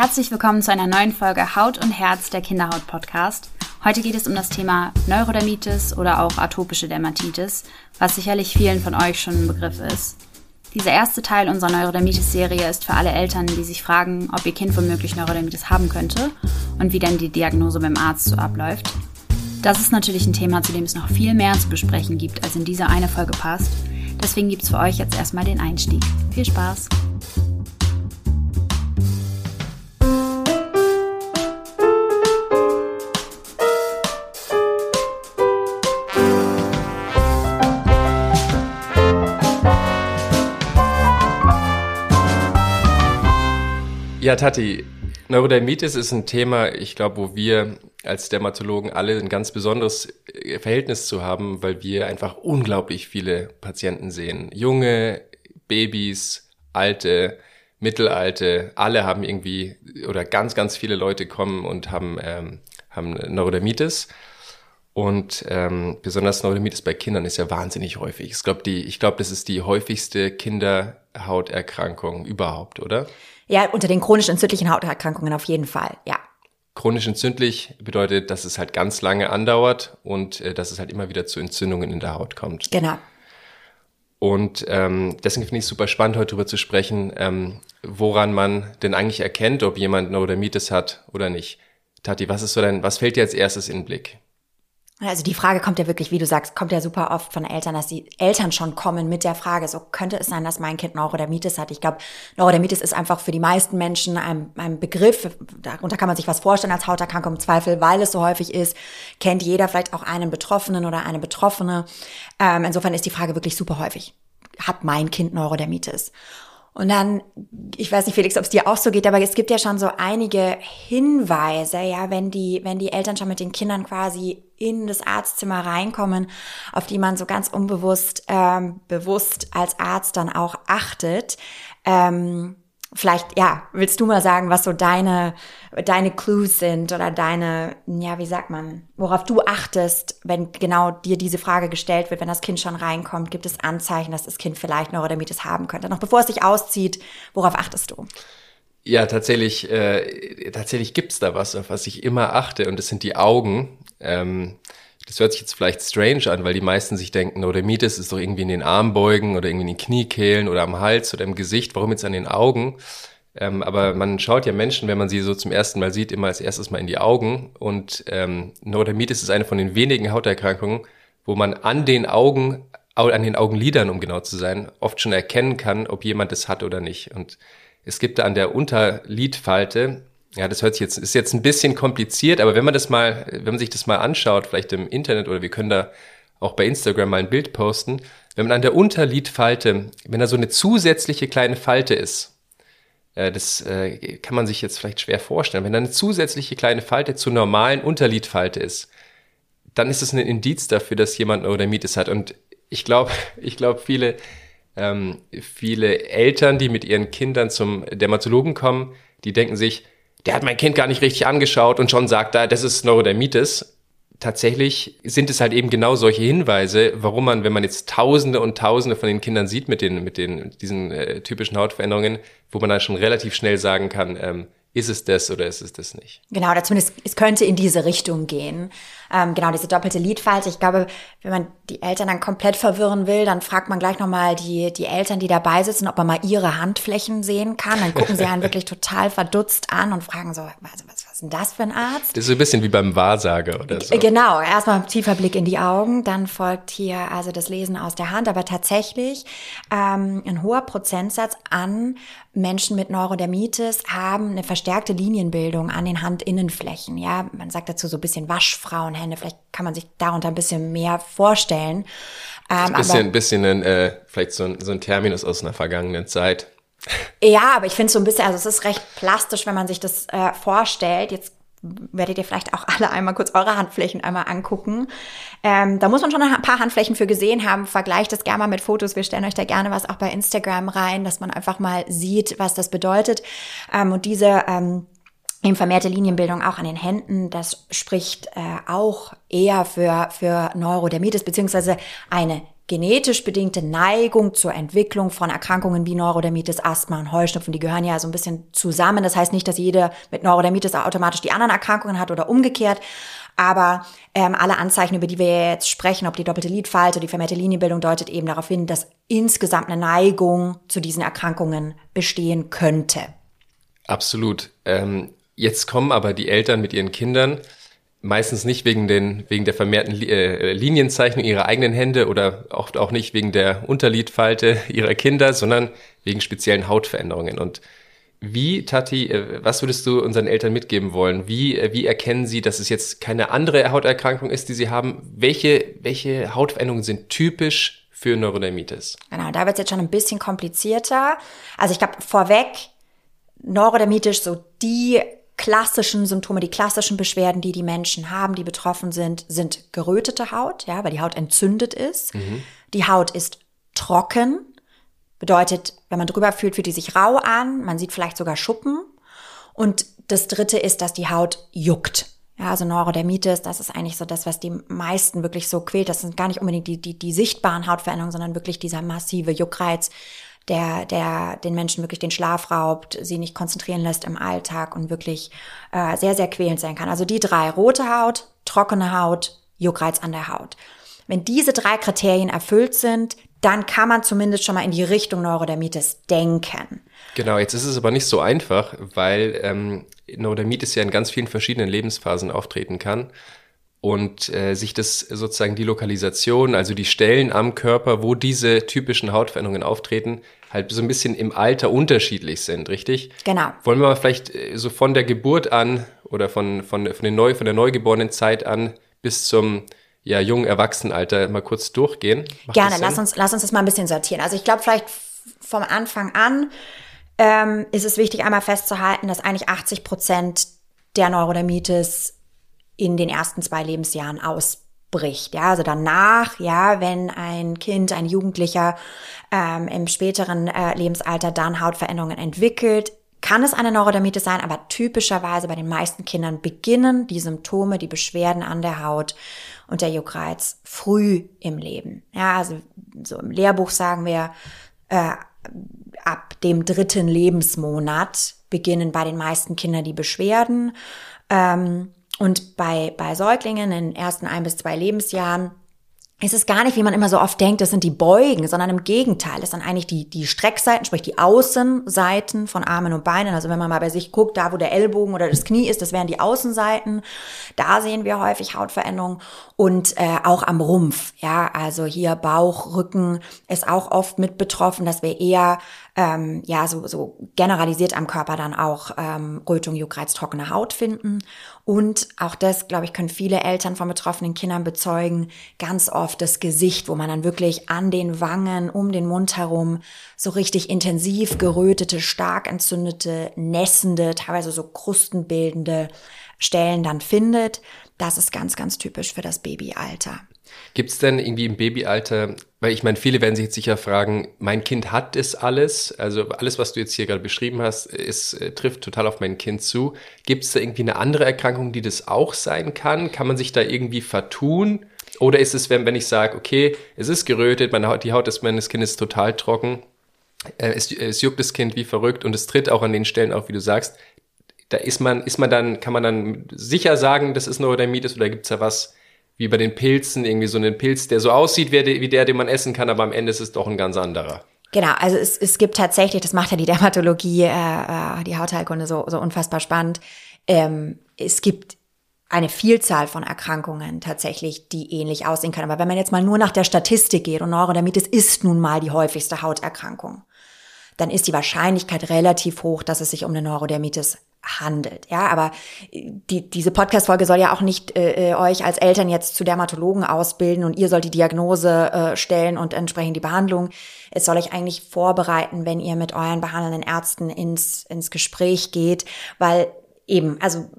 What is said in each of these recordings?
Herzlich willkommen zu einer neuen Folge Haut und Herz der Kinderhaut Podcast. Heute geht es um das Thema Neurodermitis oder auch atopische Dermatitis, was sicherlich vielen von euch schon ein Begriff ist. Dieser erste Teil unserer Neurodermitis-Serie ist für alle Eltern, die sich fragen, ob ihr Kind womöglich Neurodermitis haben könnte und wie denn die Diagnose beim Arzt so abläuft. Das ist natürlich ein Thema, zu dem es noch viel mehr zu besprechen gibt, als in diese eine Folge passt. Deswegen gibt es für euch jetzt erstmal den Einstieg. Viel Spaß! Ja, Tati, Neurodermitis ist ein Thema, ich glaube, wo wir als Dermatologen alle ein ganz besonderes äh, Verhältnis zu haben, weil wir einfach unglaublich viele Patienten sehen. Junge, Babys, alte, mittelalte, alle haben irgendwie, oder ganz, ganz viele Leute kommen und haben, ähm, haben Neurodermitis. Und ähm, besonders Neurodermitis bei Kindern ist ja wahnsinnig häufig. Ich glaube, ich glaube, das ist die häufigste Kinderhauterkrankung überhaupt, oder? Ja, unter den chronisch entzündlichen Hauterkrankungen auf jeden Fall, ja. Chronisch entzündlich bedeutet, dass es halt ganz lange andauert und äh, dass es halt immer wieder zu Entzündungen in der Haut kommt. Genau. Und ähm, deswegen finde ich es super spannend, heute darüber zu sprechen, ähm, woran man denn eigentlich erkennt, ob jemand Neurodermitis hat oder nicht. Tati, was ist so dein, was fällt dir als erstes in den Blick? Also die Frage kommt ja wirklich, wie du sagst, kommt ja super oft von Eltern, dass die Eltern schon kommen mit der Frage, so könnte es sein, dass mein Kind Neurodermitis hat. Ich glaube, Neurodermitis ist einfach für die meisten Menschen ein, ein Begriff, darunter kann man sich was vorstellen als Hauterkrankung im Zweifel, weil es so häufig ist, kennt jeder vielleicht auch einen Betroffenen oder eine Betroffene. Ähm, insofern ist die Frage wirklich super häufig. Hat mein Kind Neurodermitis? Und dann, ich weiß nicht, Felix, ob es dir auch so geht, aber es gibt ja schon so einige Hinweise, ja, wenn die, wenn die Eltern schon mit den Kindern quasi in das Arztzimmer reinkommen, auf die man so ganz unbewusst, ähm, bewusst als Arzt dann auch achtet. Ähm, Vielleicht, ja, willst du mal sagen, was so deine, deine Clues sind oder deine, ja, wie sagt man, worauf du achtest, wenn genau dir diese Frage gestellt wird, wenn das Kind schon reinkommt, gibt es Anzeichen, dass das Kind vielleicht Neurodermitis haben könnte? Noch bevor es sich auszieht, worauf achtest du? Ja, tatsächlich, äh, tatsächlich gibt's da was, auf was ich immer achte, und das sind die Augen. Ähm, das hört sich jetzt vielleicht strange an, weil die meisten sich denken, Neurodermitis ist doch irgendwie in den Armbeugen oder irgendwie in den Kniekehlen oder am Hals oder im Gesicht. Warum jetzt an den Augen? Ähm, aber man schaut ja Menschen, wenn man sie so zum ersten Mal sieht, immer als erstes mal in die Augen. Und ähm, Neurodermitis ist eine von den wenigen Hauterkrankungen, wo man an den Augen, an den Augenlidern, um genau zu sein, oft schon erkennen kann, ob jemand es hat oder nicht. Und es gibt da an der Unterlidfalte ja, das hört sich jetzt, ist jetzt ein bisschen kompliziert, aber wenn man das mal, wenn man sich das mal anschaut, vielleicht im Internet oder wir können da auch bei Instagram mal ein Bild posten, wenn man an der Unterlidfalte, wenn da so eine zusätzliche kleine Falte ist, äh, das äh, kann man sich jetzt vielleicht schwer vorstellen, wenn da eine zusätzliche kleine Falte zur normalen Unterlidfalte ist, dann ist es ein Indiz dafür, dass jemand Neurodermitis hat. Und ich glaube, ich glaube, viele, ähm, viele Eltern, die mit ihren Kindern zum Dermatologen kommen, die denken sich, der hat mein Kind gar nicht richtig angeschaut und schon sagt er, das ist Neurodermitis. Tatsächlich sind es halt eben genau solche Hinweise, warum man, wenn man jetzt Tausende und Tausende von den Kindern sieht mit den, mit den, diesen äh, typischen Hautveränderungen, wo man dann schon relativ schnell sagen kann, ähm, ist es das oder ist es das nicht? Genau, oder zumindest es könnte in diese Richtung gehen. Ähm, genau, diese doppelte Lidfalte. Ich glaube, wenn man die Eltern dann komplett verwirren will, dann fragt man gleich nochmal die, die Eltern, die dabei sitzen, ob man mal ihre Handflächen sehen kann. Dann gucken sie einen wirklich total verdutzt an und fragen so, was, was, was ist denn das für ein Arzt? Das ist so ein bisschen wie beim Wahrsager oder so. Genau, erstmal tiefer Blick in die Augen, dann folgt hier also das Lesen aus der Hand, aber tatsächlich ähm, ein hoher Prozentsatz an Menschen mit Neurodermitis haben eine verstärkte Linienbildung an den Handinnenflächen. Ja, man sagt dazu so ein bisschen Waschfrauenhände. Vielleicht kann man sich darunter ein bisschen mehr vorstellen. Ähm, ein bisschen, aber, bisschen ein, äh, vielleicht so ein, so ein Terminus aus einer vergangenen Zeit. Ja, aber ich finde so ein bisschen, also es ist recht plastisch, wenn man sich das äh, vorstellt. Jetzt werdet ihr vielleicht auch alle einmal kurz eure Handflächen einmal angucken. Ähm, da muss man schon ein paar Handflächen für gesehen haben. Vergleicht das gerne mal mit Fotos. Wir stellen euch da gerne was auch bei Instagram rein, dass man einfach mal sieht, was das bedeutet. Ähm, und diese ähm, eben vermehrte Linienbildung auch an den Händen, das spricht äh, auch eher für, für Neurodermitis beziehungsweise eine genetisch bedingte Neigung zur Entwicklung von Erkrankungen wie Neurodermitis, Asthma und Heuschnupfen, die gehören ja so ein bisschen zusammen. Das heißt nicht, dass jede mit Neurodermitis automatisch die anderen Erkrankungen hat oder umgekehrt. Aber ähm, alle Anzeichen, über die wir jetzt sprechen, ob die doppelte Lidfalte, die vermehrte Linienbildung, deutet eben darauf hin, dass insgesamt eine Neigung zu diesen Erkrankungen bestehen könnte. Absolut. Ähm, jetzt kommen aber die Eltern mit ihren Kindern meistens nicht wegen den wegen der vermehrten äh, Linienzeichnung ihrer eigenen Hände oder oft auch nicht wegen der Unterlidfalte ihrer Kinder, sondern wegen speziellen Hautveränderungen. Und wie, Tati, äh, was würdest du unseren Eltern mitgeben wollen? Wie, äh, wie erkennen sie, dass es jetzt keine andere Hauterkrankung ist, die sie haben? Welche, welche Hautveränderungen sind typisch für Neurodermitis? Genau, da wird es jetzt schon ein bisschen komplizierter. Also ich glaube, vorweg, Neurodermitis, so die klassischen Symptome, die klassischen Beschwerden, die die Menschen haben, die betroffen sind, sind gerötete Haut, ja, weil die Haut entzündet ist. Mhm. Die Haut ist trocken, bedeutet, wenn man drüber fühlt, fühlt die sich rau an, man sieht vielleicht sogar Schuppen. Und das dritte ist, dass die Haut juckt. Ja, also Neurodermitis, das ist eigentlich so das, was die meisten wirklich so quält. Das sind gar nicht unbedingt die, die, die sichtbaren Hautveränderungen, sondern wirklich dieser massive Juckreiz, der, der den Menschen wirklich den Schlaf raubt, sie nicht konzentrieren lässt im Alltag und wirklich äh, sehr, sehr quälend sein kann. Also die drei, rote Haut, trockene Haut, Juckreiz an der Haut. Wenn diese drei Kriterien erfüllt sind, dann kann man zumindest schon mal in die Richtung Neurodermitis denken. Genau, jetzt ist es aber nicht so einfach, weil ähm, Neurodermitis ja in ganz vielen verschiedenen Lebensphasen auftreten kann und äh, sich das sozusagen die Lokalisation, also die Stellen am Körper, wo diese typischen Hautveränderungen auftreten, halt so ein bisschen im Alter unterschiedlich sind, richtig? Genau. Wollen wir mal vielleicht äh, so von der Geburt an oder von, von, von, den Neu, von der neugeborenen Zeit an bis zum ja, jungen Erwachsenenalter mal kurz durchgehen? Macht Gerne, lass uns, lass uns das mal ein bisschen sortieren. Also ich glaube vielleicht vom Anfang an ähm, ist es wichtig, einmal festzuhalten, dass eigentlich 80 Prozent der Neurodermitis in den ersten zwei Lebensjahren ausbricht. Ja, also danach, ja, wenn ein Kind, ein Jugendlicher ähm, im späteren äh, Lebensalter dann Hautveränderungen entwickelt, kann es eine Neurodermitis sein, aber typischerweise bei den meisten Kindern beginnen die Symptome, die Beschwerden an der Haut und der Juckreiz früh im Leben. Ja, also so im Lehrbuch sagen wir, äh, ab dem dritten Lebensmonat beginnen bei den meisten Kindern die Beschwerden. Ähm, und bei, bei Säuglingen in den ersten ein bis zwei Lebensjahren ist es gar nicht, wie man immer so oft denkt, das sind die Beugen, sondern im Gegenteil, das sind eigentlich die, die Streckseiten, sprich die Außenseiten von Armen und Beinen. Also wenn man mal bei sich guckt, da wo der Ellbogen oder das Knie ist, das wären die Außenseiten. Da sehen wir häufig Hautveränderungen und äh, auch am Rumpf. Ja, also hier Bauch, Rücken ist auch oft mit betroffen, dass wir eher ähm, ja so, so generalisiert am Körper dann auch ähm, Rötung, Juckreiz, trockene Haut finden. Und auch das, glaube ich, können viele Eltern von betroffenen Kindern bezeugen, ganz oft das Gesicht, wo man dann wirklich an den Wangen, um den Mund herum so richtig intensiv gerötete, stark entzündete, nässende, teilweise so krustenbildende Stellen dann findet. Das ist ganz, ganz typisch für das Babyalter. Gibt es denn irgendwie im Babyalter, weil ich meine, viele werden sich jetzt sicher fragen, mein Kind hat es alles, also alles, was du jetzt hier gerade beschrieben hast, ist, äh, trifft total auf mein Kind zu. Gibt es da irgendwie eine andere Erkrankung, die das auch sein kann? Kann man sich da irgendwie vertun? Oder ist es, wenn, wenn ich sage, okay, es ist gerötet, meine Haut, die Haut des meines Kindes ist total trocken, äh, es, es juckt das Kind wie verrückt und es tritt auch an den Stellen auf, wie du sagst, da ist man, ist man dann, kann man dann sicher sagen, das ist Neurodermitis oder gibt es da was, wie bei den Pilzen, irgendwie so einen Pilz, der so aussieht wie der, den man essen kann, aber am Ende ist es doch ein ganz anderer. Genau, also es, es gibt tatsächlich, das macht ja die Dermatologie, äh, äh, die Hautheilkunde so, so unfassbar spannend. Ähm, es gibt eine Vielzahl von Erkrankungen tatsächlich, die ähnlich aussehen können. Aber wenn man jetzt mal nur nach der Statistik geht und Neurodermitis ist nun mal die häufigste Hauterkrankung, dann ist die Wahrscheinlichkeit relativ hoch, dass es sich um eine Neurodermitis handelt. Ja, aber die, diese Podcast-Folge soll ja auch nicht äh, äh, euch als Eltern jetzt zu Dermatologen ausbilden und ihr sollt die Diagnose äh, stellen und entsprechend die Behandlung. Es soll euch eigentlich vorbereiten, wenn ihr mit euren behandelnden Ärzten ins, ins Gespräch geht, weil eben, also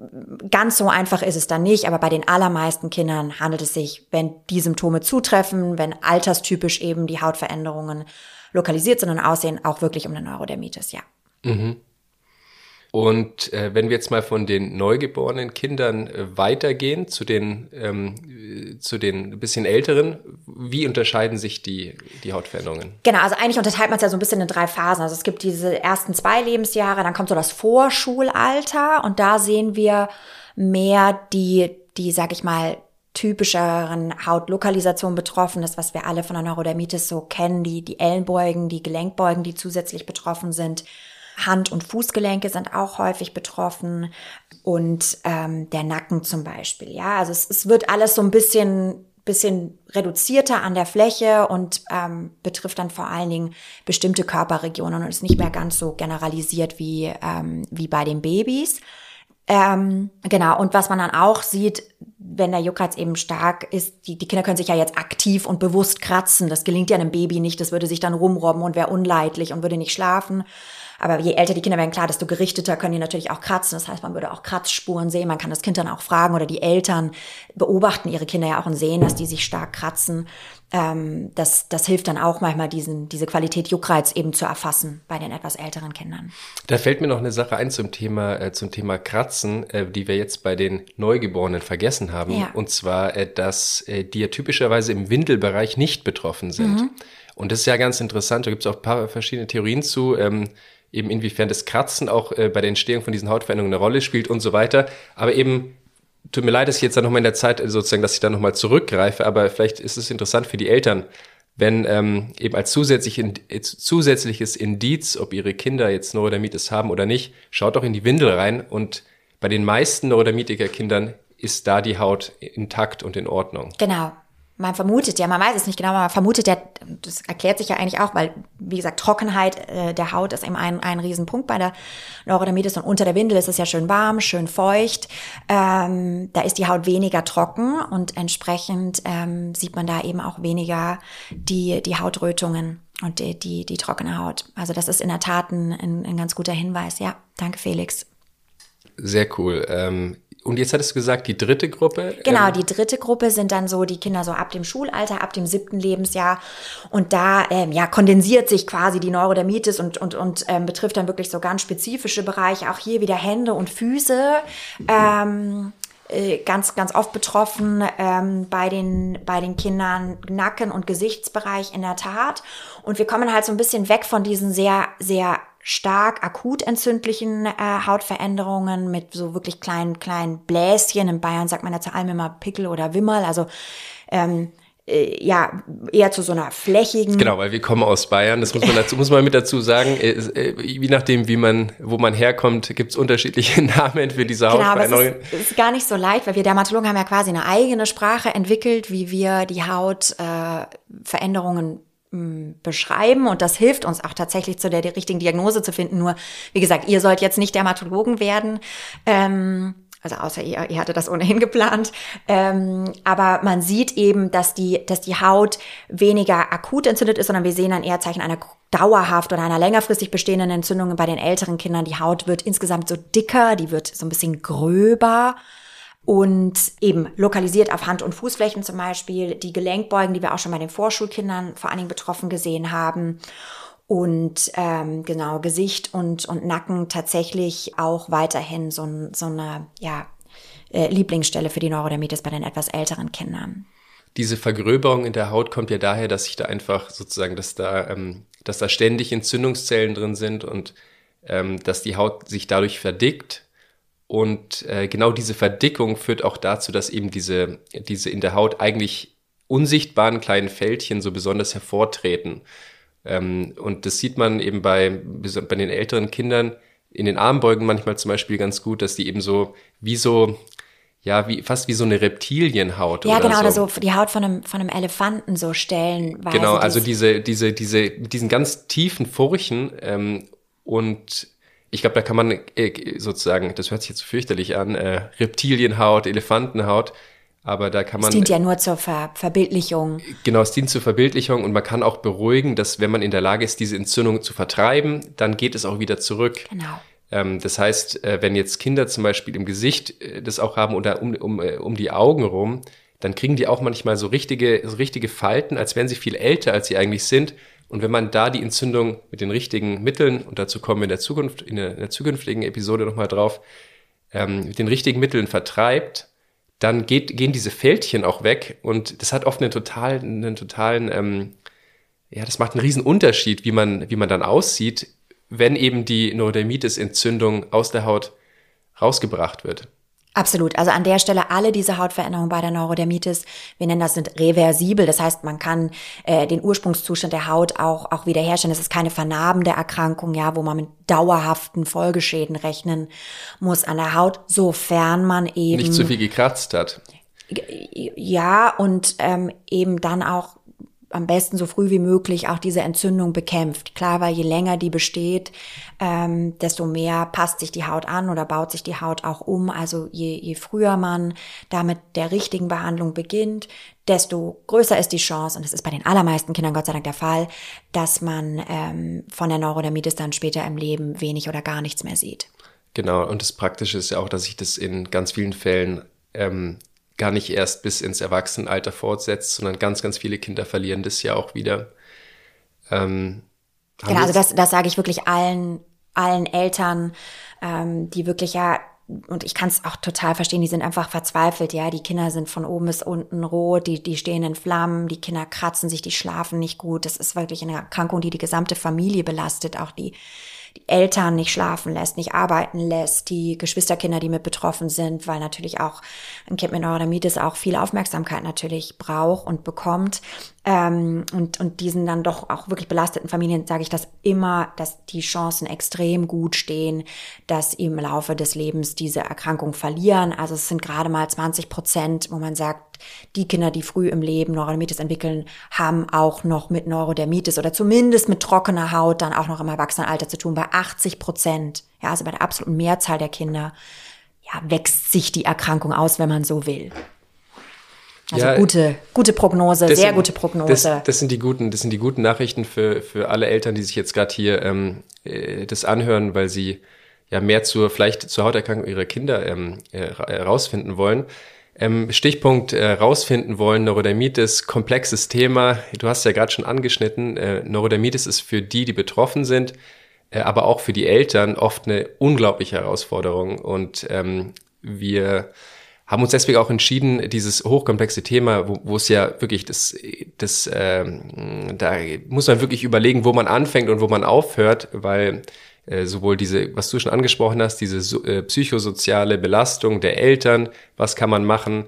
ganz so einfach ist es dann nicht, aber bei den allermeisten Kindern handelt es sich, wenn die Symptome zutreffen, wenn alterstypisch eben die Hautveränderungen lokalisiert sind und aussehen, auch wirklich um eine Neurodermitis, ja. Mhm. Und äh, wenn wir jetzt mal von den neugeborenen Kindern äh, weitergehen zu den, ähm, äh, zu den bisschen älteren, wie unterscheiden sich die, die Hautveränderungen? Genau, also eigentlich unterteilt man es ja so ein bisschen in drei Phasen. Also es gibt diese ersten zwei Lebensjahre, dann kommt so das Vorschulalter und da sehen wir mehr die, die, sag ich mal, typischeren Hautlokalisation betroffen ist, was wir alle von der Neurodermitis so kennen, die, die Ellenbeugen, die Gelenkbeugen, die zusätzlich betroffen sind. Hand- und Fußgelenke sind auch häufig betroffen und ähm, der Nacken zum Beispiel. Ja, also es, es wird alles so ein bisschen bisschen reduzierter an der Fläche und ähm, betrifft dann vor allen Dingen bestimmte Körperregionen und ist nicht mehr ganz so generalisiert wie, ähm, wie bei den Babys. Ähm, genau, und was man dann auch sieht, wenn der Juckreiz eben stark ist, die, die Kinder können sich ja jetzt aktiv und bewusst kratzen. Das gelingt ja einem Baby nicht, das würde sich dann rumrobben und wäre unleidlich und würde nicht schlafen. Aber je älter die Kinder werden, klar, desto gerichteter können die natürlich auch kratzen. Das heißt, man würde auch Kratzspuren sehen. Man kann das Kind dann auch fragen oder die Eltern beobachten ihre Kinder ja auch und sehen, dass die sich stark kratzen. Ähm, das, das hilft dann auch manchmal, diesen, diese Qualität Juckreiz eben zu erfassen bei den etwas älteren Kindern. Da fällt mir noch eine Sache ein zum Thema, äh, zum Thema Kratzen, äh, die wir jetzt bei den Neugeborenen vergessen haben. Ja. Und zwar, äh, dass äh, die ja typischerweise im Windelbereich nicht betroffen sind. Mhm. Und das ist ja ganz interessant. Da gibt es auch ein paar verschiedene Theorien zu. Ähm, eben inwiefern das Kratzen auch äh, bei der Entstehung von diesen Hautveränderungen eine Rolle spielt und so weiter. Aber eben, tut mir leid, dass ich jetzt da nochmal in der Zeit äh, sozusagen, dass ich da nochmal zurückgreife, aber vielleicht ist es interessant für die Eltern, wenn ähm, eben als zusätzlich, zusätzliches Indiz, ob ihre Kinder jetzt Neurodermitis haben oder nicht, schaut doch in die Windel rein und bei den meisten Neurodermitiker-Kindern ist da die Haut intakt und in Ordnung. Genau man vermutet ja, man weiß es nicht genau, aber man vermutet ja, das erklärt sich ja eigentlich auch, weil, wie gesagt, Trockenheit äh, der Haut ist eben ein, ein Riesenpunkt bei der Neurodermitis und unter der Windel ist es ja schön warm, schön feucht. Ähm, da ist die Haut weniger trocken und entsprechend ähm, sieht man da eben auch weniger die, die Hautrötungen und die, die, die trockene Haut. Also das ist in der Tat ein, ein, ein ganz guter Hinweis. Ja, danke Felix. Sehr cool. Ähm und jetzt hattest du gesagt, die dritte Gruppe? Genau, ähm, die dritte Gruppe sind dann so die Kinder so ab dem Schulalter, ab dem siebten Lebensjahr. Und da ähm, ja, kondensiert sich quasi die Neurodermitis und, und, und ähm, betrifft dann wirklich so ganz spezifische Bereiche. Auch hier wieder Hände und Füße. Ähm, äh, ganz, ganz oft betroffen ähm, bei, den, bei den Kindern Nacken- und Gesichtsbereich in der Tat. Und wir kommen halt so ein bisschen weg von diesen sehr, sehr stark akut entzündlichen äh, Hautveränderungen mit so wirklich kleinen, kleinen Bläschen. In Bayern sagt man ja zu allem immer Pickel oder Wimmerl. Also ähm, äh, ja, eher zu so einer flächigen. Genau, weil wir kommen aus Bayern, das muss man dazu, muss man mit dazu sagen. Äh, äh, je nachdem, wie man, wo man herkommt, gibt es unterschiedliche Namen für diese genau, Hautveränderungen. Aber es ist, ist, gar nicht so leicht, weil wir Dermatologen haben ja quasi eine eigene Sprache entwickelt, wie wir die Hautveränderungen hm, beschreiben und das hilft uns auch tatsächlich zu der, der richtigen Diagnose zu finden. Nur, wie gesagt, ihr sollt jetzt nicht Dermatologen werden. Ähm, also außer ihr, ihr hatte das ohnehin geplant. Ähm, aber man sieht eben, dass die, dass die Haut weniger akut entzündet ist, sondern wir sehen dann eher Zeichen einer dauerhaft oder einer längerfristig bestehenden Entzündung bei den älteren Kindern. Die Haut wird insgesamt so dicker, die wird so ein bisschen gröber und eben lokalisiert auf Hand- und Fußflächen zum Beispiel, die Gelenkbeugen, die wir auch schon bei den Vorschulkindern vor allen Dingen betroffen gesehen haben und ähm, genau Gesicht und, und Nacken tatsächlich auch weiterhin so, so eine ja, äh, Lieblingsstelle für die Neurodermitis bei den etwas älteren Kindern. Diese Vergröberung in der Haut kommt ja daher, dass sich da einfach sozusagen, dass da, ähm, dass da ständig Entzündungszellen drin sind und ähm, dass die Haut sich dadurch verdickt und äh, genau diese Verdickung führt auch dazu, dass eben diese, diese in der Haut eigentlich unsichtbaren kleinen Fältchen so besonders hervortreten. Ähm, und das sieht man eben bei, bei den älteren Kindern in den Armbeugen manchmal zum Beispiel ganz gut, dass die eben so wie so ja, wie, fast wie so eine Reptilienhaut. Ja, oder genau, so. oder so die Haut von einem, von einem Elefanten so stellen. Genau, also diese, diese, diese, diesen ganz tiefen Furchen ähm, und ich glaube, da kann man äh, sozusagen, das hört sich jetzt fürchterlich an, äh, Reptilienhaut, Elefantenhaut, aber da kann man. Es dient ja nur zur Ver Verbildlichung. Genau, es dient zur Verbildlichung und man kann auch beruhigen, dass wenn man in der Lage ist, diese Entzündung zu vertreiben, dann geht es auch wieder zurück. Genau. Ähm, das heißt, äh, wenn jetzt Kinder zum Beispiel im Gesicht äh, das auch haben oder um, um, äh, um die Augen rum, dann kriegen die auch manchmal so richtige, so richtige Falten, als wären sie viel älter, als sie eigentlich sind Und wenn man da die Entzündung mit den richtigen Mitteln, und dazu kommen wir in der Zukunft, in der, in der zukünftigen Episode nochmal drauf, ähm, mit den richtigen Mitteln vertreibt, dann geht, gehen diese Fältchen auch weg und das hat oft einen totalen, einen totalen, ähm, ja, das macht einen riesen Unterschied, wie man, wie man dann aussieht, wenn eben die Neurodermitis-Entzündung aus der Haut rausgebracht wird. Absolut. Also an der Stelle alle diese Hautveränderungen bei der Neurodermitis, wir nennen das sind reversibel. Das heißt, man kann äh, den Ursprungszustand der Haut auch, auch wiederherstellen. Es ist keine vernarbende Erkrankung, ja, wo man mit dauerhaften Folgeschäden rechnen muss an der Haut, sofern man eben. Nicht zu viel gekratzt hat. Ja, und ähm, eben dann auch am besten so früh wie möglich auch diese Entzündung bekämpft. Klar, weil je länger die besteht, ähm, desto mehr passt sich die Haut an oder baut sich die Haut auch um. Also je, je früher man damit der richtigen Behandlung beginnt, desto größer ist die Chance, und das ist bei den allermeisten Kindern Gott sei Dank der Fall, dass man ähm, von der Neurodermitis dann später im Leben wenig oder gar nichts mehr sieht. Genau, und das Praktische ist ja auch, dass sich das in ganz vielen Fällen ähm, gar nicht erst bis ins Erwachsenenalter fortsetzt, sondern ganz, ganz viele Kinder verlieren das ja auch wieder. Ähm, genau, also das, das sage ich wirklich allen, allen Eltern, ähm, die wirklich ja und ich kann es auch total verstehen, die sind einfach verzweifelt, ja. Die Kinder sind von oben bis unten rot, die, die stehen in Flammen, die Kinder kratzen sich, die schlafen nicht gut. Das ist wirklich eine Erkrankung, die die gesamte Familie belastet, auch die, die Eltern nicht schlafen lässt, nicht arbeiten lässt, die Geschwisterkinder, die mit betroffen sind, weil natürlich auch ein Kind mit Neurodermitis auch viel Aufmerksamkeit natürlich braucht und bekommt. Ähm, und, und diesen dann doch auch wirklich belasteten Familien sage ich das immer, dass die Chancen extrem gut stehen, dass im Laufe des Lebens diese Erkrankung verlieren. Also es sind gerade mal 20 Prozent, wo man sagt, die Kinder, die früh im Leben Neurodermitis entwickeln, haben auch noch mit Neurodermitis oder zumindest mit trockener Haut dann auch noch im Erwachsenenalter zu tun. Bei 80 Prozent, ja, also bei der absoluten Mehrzahl der Kinder, ja, wächst sich die Erkrankung aus, wenn man so will. Also ja, gute, gute Prognose, sehr sind, gute Prognose. Das, das, sind die guten, das sind die guten Nachrichten für, für alle Eltern, die sich jetzt gerade hier ähm, äh, das anhören, weil sie ja mehr zur, vielleicht zur Hauterkrankung ihrer Kinder ähm, herausfinden äh, wollen. Ähm, Stichpunkt äh, rausfinden wollen, Neurodermitis, komplexes Thema. Du hast ja gerade schon angeschnitten. Äh, Neurodermitis ist für die, die betroffen sind, äh, aber auch für die Eltern oft eine unglaubliche Herausforderung. Und ähm, wir haben uns deswegen auch entschieden, dieses hochkomplexe Thema, wo, wo es ja wirklich das, das ähm, da muss man wirklich überlegen, wo man anfängt und wo man aufhört, weil äh, sowohl diese, was du schon angesprochen hast, diese äh, psychosoziale Belastung der Eltern, was kann man machen,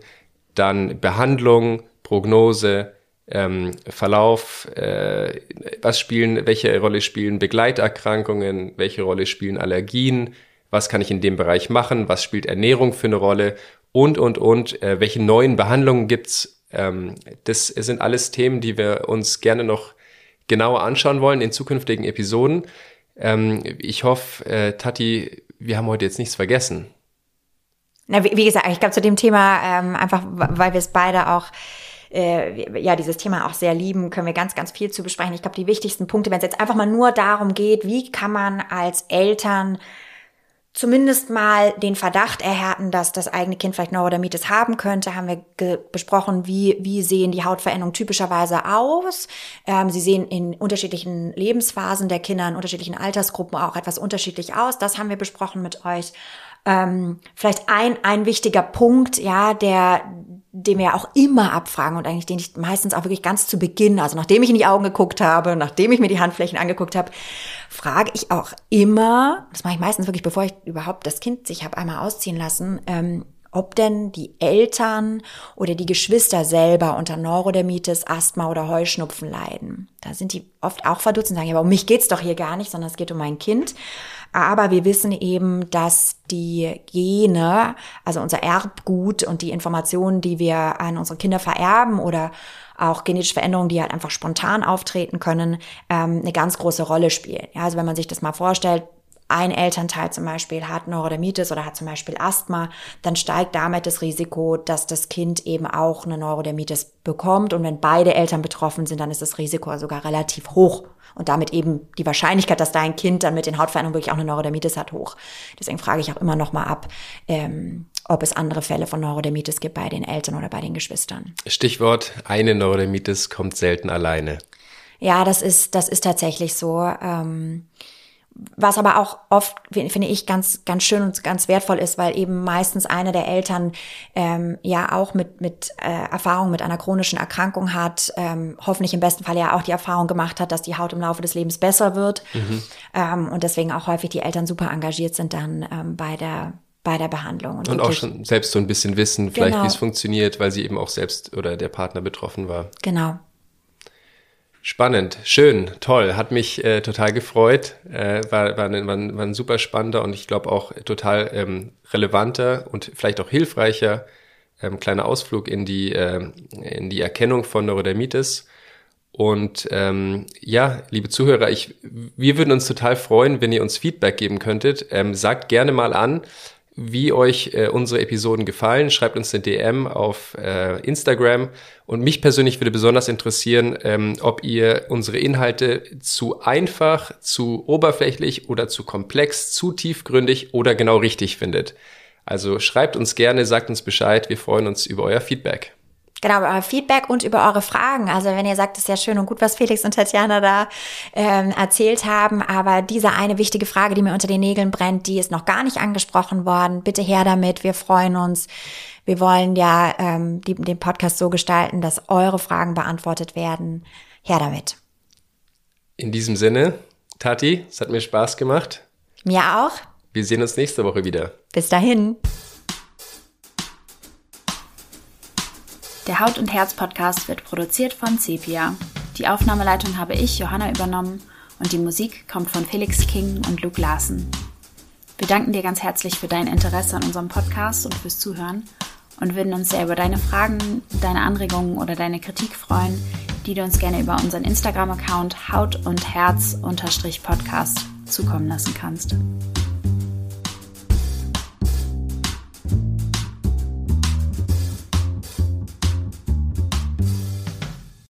dann Behandlung, Prognose, ähm, Verlauf, äh, was spielen, welche Rolle spielen Begleiterkrankungen, welche Rolle spielen Allergien, was kann ich in dem Bereich machen, was spielt Ernährung für eine Rolle und, und, und, äh, welche neuen Behandlungen gibt's. Ähm, das sind alles Themen, die wir uns gerne noch genauer anschauen wollen in zukünftigen Episoden. Ähm, ich hoffe, äh, Tati, wir haben heute jetzt nichts vergessen. Na, wie, wie gesagt, ich glaube zu dem Thema, ähm, einfach weil wir es beide auch äh, ja dieses Thema auch sehr lieben, können wir ganz, ganz viel zu besprechen. Ich glaube, die wichtigsten Punkte, wenn es jetzt einfach mal nur darum geht, wie kann man als Eltern zumindest mal den Verdacht erhärten, dass das eigene Kind vielleicht Neurodermitis haben könnte, haben wir besprochen, wie, wie sehen die Hautveränderungen typischerweise aus. Ähm, sie sehen in unterschiedlichen Lebensphasen der Kinder, in unterschiedlichen Altersgruppen auch etwas unterschiedlich aus. Das haben wir besprochen mit euch. Ähm, vielleicht ein, ein wichtiger Punkt, ja, der, den wir auch immer abfragen und eigentlich den ich meistens auch wirklich ganz zu Beginn, also nachdem ich in die Augen geguckt habe, nachdem ich mir die Handflächen angeguckt habe, frage ich auch immer, das mache ich meistens wirklich, bevor ich überhaupt das Kind sich habe einmal ausziehen lassen, ähm, ob denn die Eltern oder die Geschwister selber unter Neurodermitis, Asthma oder Heuschnupfen leiden. Da sind die oft auch verdutzt und sagen, ja, aber um mich geht's doch hier gar nicht, sondern es geht um mein Kind. Aber wir wissen eben, dass die Gene, also unser Erbgut und die Informationen, die wir an unsere Kinder vererben oder auch genetische Veränderungen, die halt einfach spontan auftreten können, ähm, eine ganz große Rolle spielen. Ja, also wenn man sich das mal vorstellt, ein Elternteil zum Beispiel hat Neurodermitis oder hat zum Beispiel Asthma, dann steigt damit das Risiko, dass das Kind eben auch eine Neurodermitis bekommt. Und wenn beide Eltern betroffen sind, dann ist das Risiko sogar relativ hoch und damit eben die Wahrscheinlichkeit, dass dein Kind dann mit den Hautveränderungen wirklich auch eine Neurodermitis hat, hoch. Deswegen frage ich auch immer noch mal ab, ähm, ob es andere Fälle von Neurodermitis gibt bei den Eltern oder bei den Geschwistern. Stichwort, eine Neurodermitis kommt selten alleine. Ja, das ist, das ist tatsächlich so. Ähm, was aber auch oft, finde ich, ganz, ganz schön und ganz wertvoll ist, weil eben meistens eine der Eltern ähm, ja auch mit, mit äh, Erfahrung mit einer chronischen Erkrankung hat, ähm, hoffentlich im besten Fall ja auch die Erfahrung gemacht hat, dass die Haut im Laufe des Lebens besser wird mhm. ähm, und deswegen auch häufig die Eltern super engagiert sind dann ähm, bei der bei der Behandlung. Und, und auch schon selbst so ein bisschen wissen, vielleicht genau. wie es funktioniert, weil sie eben auch selbst oder der Partner betroffen war. Genau. Spannend, schön, toll, hat mich äh, total gefreut, äh, war, war, ein, war, ein, war ein super spannender und ich glaube auch total ähm, relevanter und vielleicht auch hilfreicher ähm, kleiner Ausflug in die, äh, in die Erkennung von Neurodermitis. Und ähm, ja, liebe Zuhörer, ich, wir würden uns total freuen, wenn ihr uns Feedback geben könntet. Ähm, sagt gerne mal an, wie euch äh, unsere Episoden gefallen. Schreibt uns eine DM auf äh, Instagram. Und mich persönlich würde besonders interessieren, ähm, ob ihr unsere Inhalte zu einfach, zu oberflächlich oder zu komplex, zu tiefgründig oder genau richtig findet. Also schreibt uns gerne, sagt uns Bescheid. Wir freuen uns über euer Feedback. Genau, über euer Feedback und über eure Fragen. Also wenn ihr sagt, es ist ja schön und gut, was Felix und Tatjana da ähm, erzählt haben, aber diese eine wichtige Frage, die mir unter den Nägeln brennt, die ist noch gar nicht angesprochen worden. Bitte her damit, wir freuen uns. Wir wollen ja ähm, die, den Podcast so gestalten, dass eure Fragen beantwortet werden. Her damit. In diesem Sinne, Tati, es hat mir Spaß gemacht. Mir auch. Wir sehen uns nächste Woche wieder. Bis dahin. Der Haut und Herz Podcast wird produziert von Sepia. Die Aufnahmeleitung habe ich, Johanna, übernommen und die Musik kommt von Felix King und Luke Larsen. Wir danken dir ganz herzlich für dein Interesse an unserem Podcast und fürs Zuhören und würden uns sehr über deine Fragen, deine Anregungen oder deine Kritik freuen, die du uns gerne über unseren Instagram-Account Haut und Herz Podcast zukommen lassen kannst.